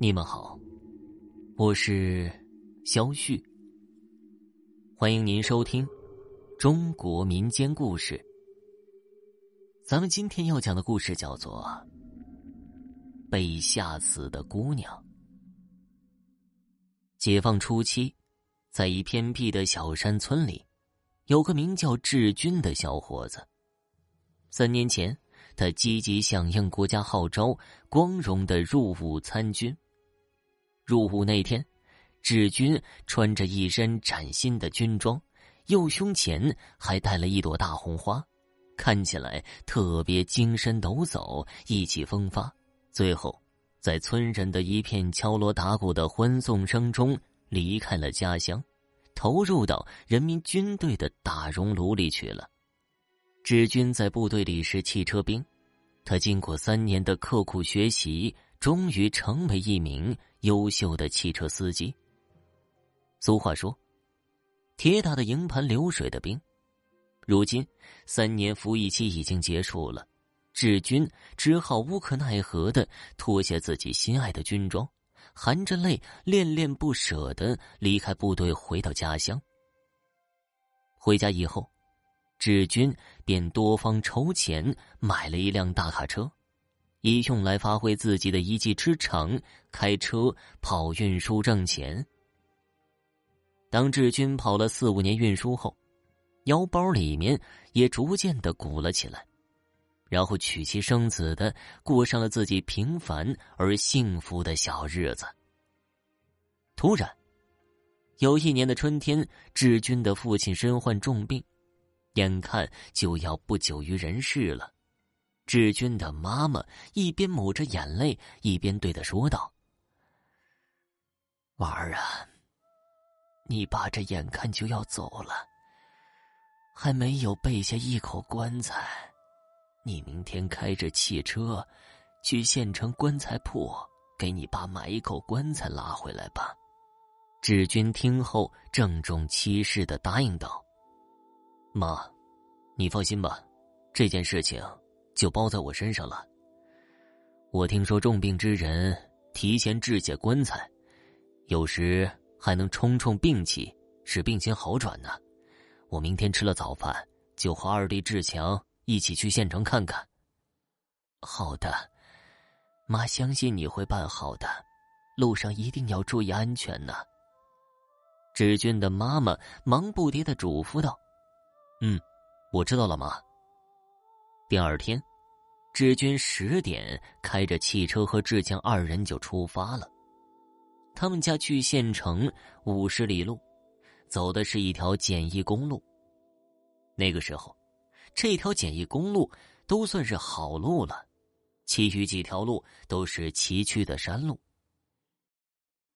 你们好，我是肖旭，欢迎您收听中国民间故事。咱们今天要讲的故事叫做《被吓死的姑娘》。解放初期，在一偏僻的小山村里，有个名叫志军的小伙子。三年前，他积极响应国家号召，光荣的入伍参军。入伍那天，志军穿着一身崭新的军装，右胸前还戴了一朵大红花，看起来特别精神抖擞、意气风发。最后，在村人的一片敲锣打鼓的欢送声中，离开了家乡，投入到人民军队的大熔炉里去了。志军在部队里是汽车兵，他经过三年的刻苦学习，终于成为一名优秀的汽车司机。俗话说：“铁打的营盘流水的兵。”如今三年服役期已经结束了，志军只好无可奈何的脱下自己心爱的军装，含着泪恋恋不舍的离开部队，回到家乡。回家以后。志军便多方筹钱买了一辆大卡车，以用来发挥自己的一技之长，开车跑运输挣钱。当志军跑了四五年运输后，腰包里面也逐渐的鼓了起来，然后娶妻生子的过上了自己平凡而幸福的小日子。突然，有一年的春天，志军的父亲身患重病。眼看就要不久于人世了，志军的妈妈一边抹着眼泪，一边对他说道：“娃儿啊，你爸这眼看就要走了，还没有备下一口棺材，你明天开着汽车去县城棺材铺给你爸买一口棺材拉回来吧。”志军听后郑重其事的答应道。妈，你放心吧，这件事情就包在我身上了。我听说重病之人提前置解棺材，有时还能冲冲病气，使病情好转呢。我明天吃了早饭，就和二弟志强一起去县城看看。好的，妈相信你会办好的，路上一定要注意安全呢。志军的妈妈忙不迭的嘱咐道。嗯，我知道了，妈。第二天，志军十点开着汽车和志强二人就出发了。他们家去县城五十里路，走的是一条简易公路。那个时候，这条简易公路都算是好路了，其余几条路都是崎岖的山路。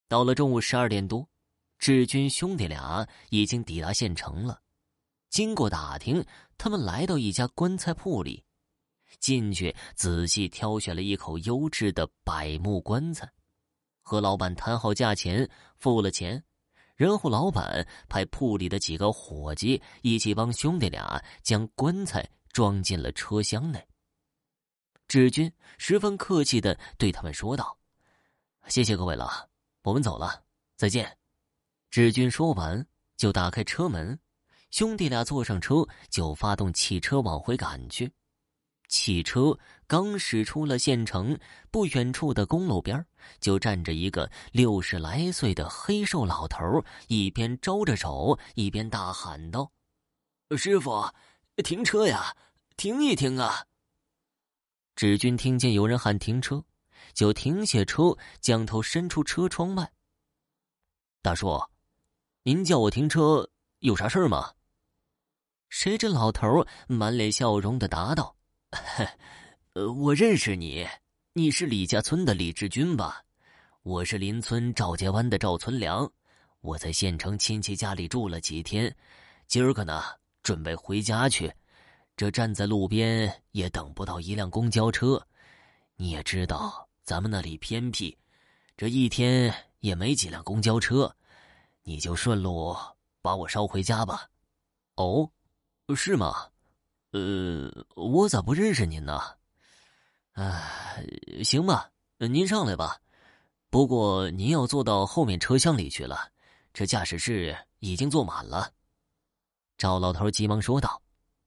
到了中午十二点多，志军兄弟俩已经抵达县城了。经过打听，他们来到一家棺材铺里，进去仔细挑选了一口优质的柏木棺材，和老板谈好价钱，付了钱，然后老板派铺里的几个伙计一起帮兄弟俩将棺材装进了车厢内。志军十分客气的对他们说道：“谢谢各位了，我们走了，再见。”志军说完就打开车门。兄弟俩坐上车，就发动汽车往回赶去。汽车刚驶出了县城，不远处的公路边就站着一个六十来岁的黑瘦老头，一边招着手，一边大喊道：“师傅，停车呀，停一停啊！”志军听见有人喊停车，就停下车，将头伸出车窗外。大叔，您叫我停车，有啥事吗？谁知老头满脸笑容的答道：“ 呃，我认识你，你是李家村的李志军吧？我是邻村赵家湾的赵存良，我在县城亲戚家里住了几天，今儿个呢准备回家去，这站在路边也等不到一辆公交车。你也知道咱们那里偏僻，这一天也没几辆公交车，你就顺路把我捎回家吧。”哦。是吗？呃，我咋不认识您呢？哎，行吧，您上来吧。不过您要坐到后面车厢里去了，这驾驶室已经坐满了。赵老头急忙说道：“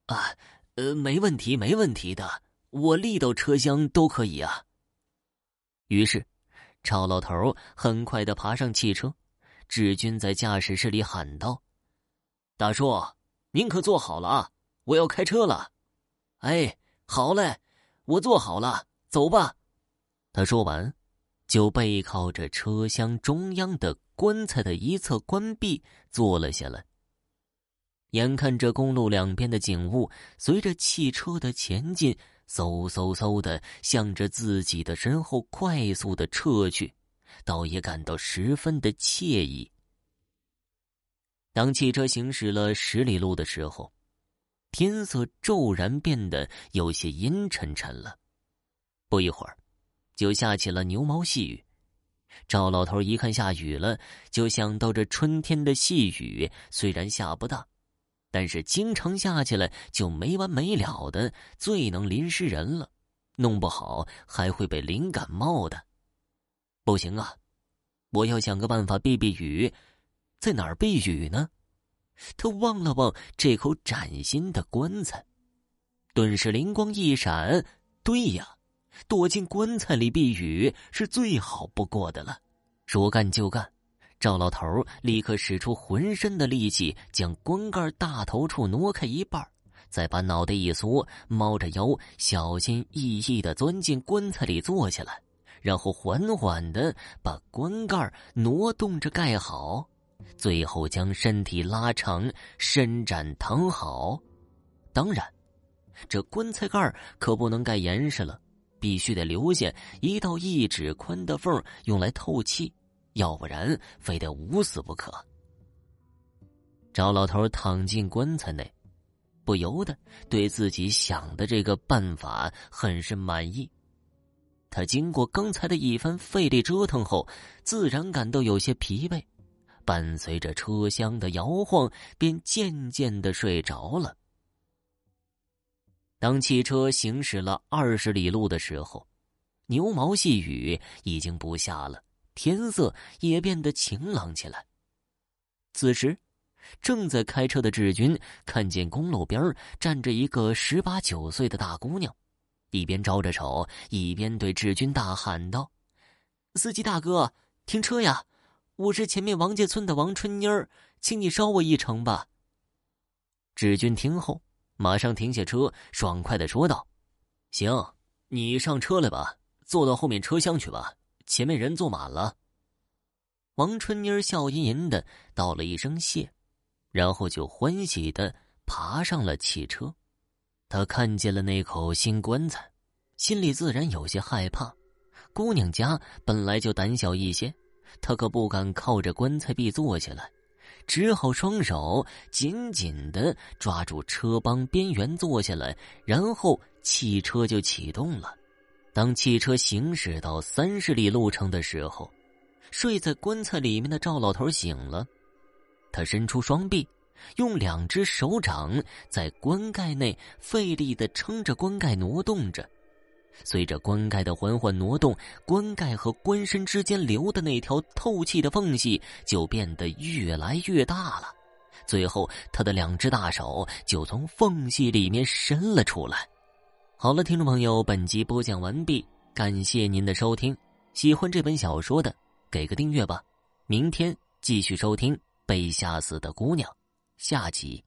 啊，呃，没问题，没问题的，我立到车厢都可以啊。”于是，赵老头很快的爬上汽车，志军在驾驶室里喊道：“大叔，您可坐好了啊，我要开车了。”“哎，好嘞，我坐好了，走吧。”他说完。就背靠着车厢中央的棺材的一侧棺壁坐了下来。眼看着公路两边的景物随着汽车的前进，嗖嗖嗖的向着自己的身后快速的撤去，倒也感到十分的惬意。当汽车行驶了十里路的时候，天色骤然变得有些阴沉沉了。不一会儿。就下起了牛毛细雨，赵老头一看下雨了，就想到这春天的细雨虽然下不大，但是经常下起来就没完没了的，最能淋湿人了，弄不好还会被淋感冒的。不行啊，我要想个办法避避雨，在哪儿避雨呢？他望了望这口崭新的棺材，顿时灵光一闪，对呀。躲进棺材里避雨是最好不过的了。说干就干，赵老头立刻使出浑身的力气，将棺盖大头处挪开一半，再把脑袋一缩，猫着腰，小心翼翼的钻进棺材里坐下来，然后缓缓的把棺盖挪动着盖好，最后将身体拉长，伸展躺好。当然，这棺材盖可不能盖严实了。必须得留下一道一指宽的缝用来透气，要不然非得捂死不可。赵老头躺进棺材内，不由得对自己想的这个办法很是满意。他经过刚才的一番费力折腾后，自然感到有些疲惫，伴随着车厢的摇晃，便渐渐的睡着了。当汽车行驶了二十里路的时候，牛毛细雨已经不下了，天色也变得晴朗起来。此时，正在开车的志军看见公路边站着一个十八九岁的大姑娘，一边招着手，一边对志军大喊道：“司机大哥，停车呀！我是前面王家村的王春妮儿，请你捎我一程吧。”志军听后。马上停下车，爽快的说道：“行，你上车来吧，坐到后面车厢去吧，前面人坐满了。”王春妮儿笑吟吟的道了一声谢，然后就欢喜的爬上了汽车。他看见了那口新棺材，心里自然有些害怕。姑娘家本来就胆小一些，他可不敢靠着棺材壁坐下来。只好双手紧紧的抓住车帮边缘坐下来，然后汽车就启动了。当汽车行驶到三十里路程的时候，睡在棺材里面的赵老头醒了，他伸出双臂，用两只手掌在棺盖内费力的撑着棺盖挪动着。随着棺盖的缓缓挪动，棺盖和棺身之间留的那条透气的缝隙就变得越来越大了。最后，他的两只大手就从缝隙里面伸了出来。好了，听众朋友，本集播讲完毕，感谢您的收听。喜欢这本小说的，给个订阅吧。明天继续收听《被吓死的姑娘》下集。